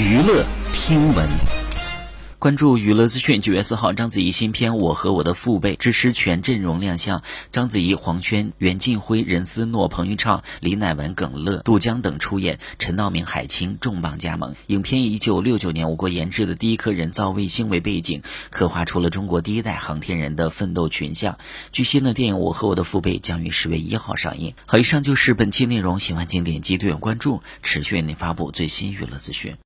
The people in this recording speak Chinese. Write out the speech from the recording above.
娱乐听闻。关注娱乐资讯，九月四号，章子怡新片《我和我的父辈》支持全阵容亮相，章子怡、黄轩、袁静辉、任思诺、彭昱畅、李乃文、耿乐、杜江等出演，陈道明、海清重磅加盟。影片以一九六九年我国研制的第一颗人造卫星为背景，刻画出了中国第一代航天人的奋斗群像。据悉的，电影《我和我的父辈》将于十月一号上映。好，以上就是本期内容，喜欢请点击订阅关注，持续为您发布最新娱乐资讯。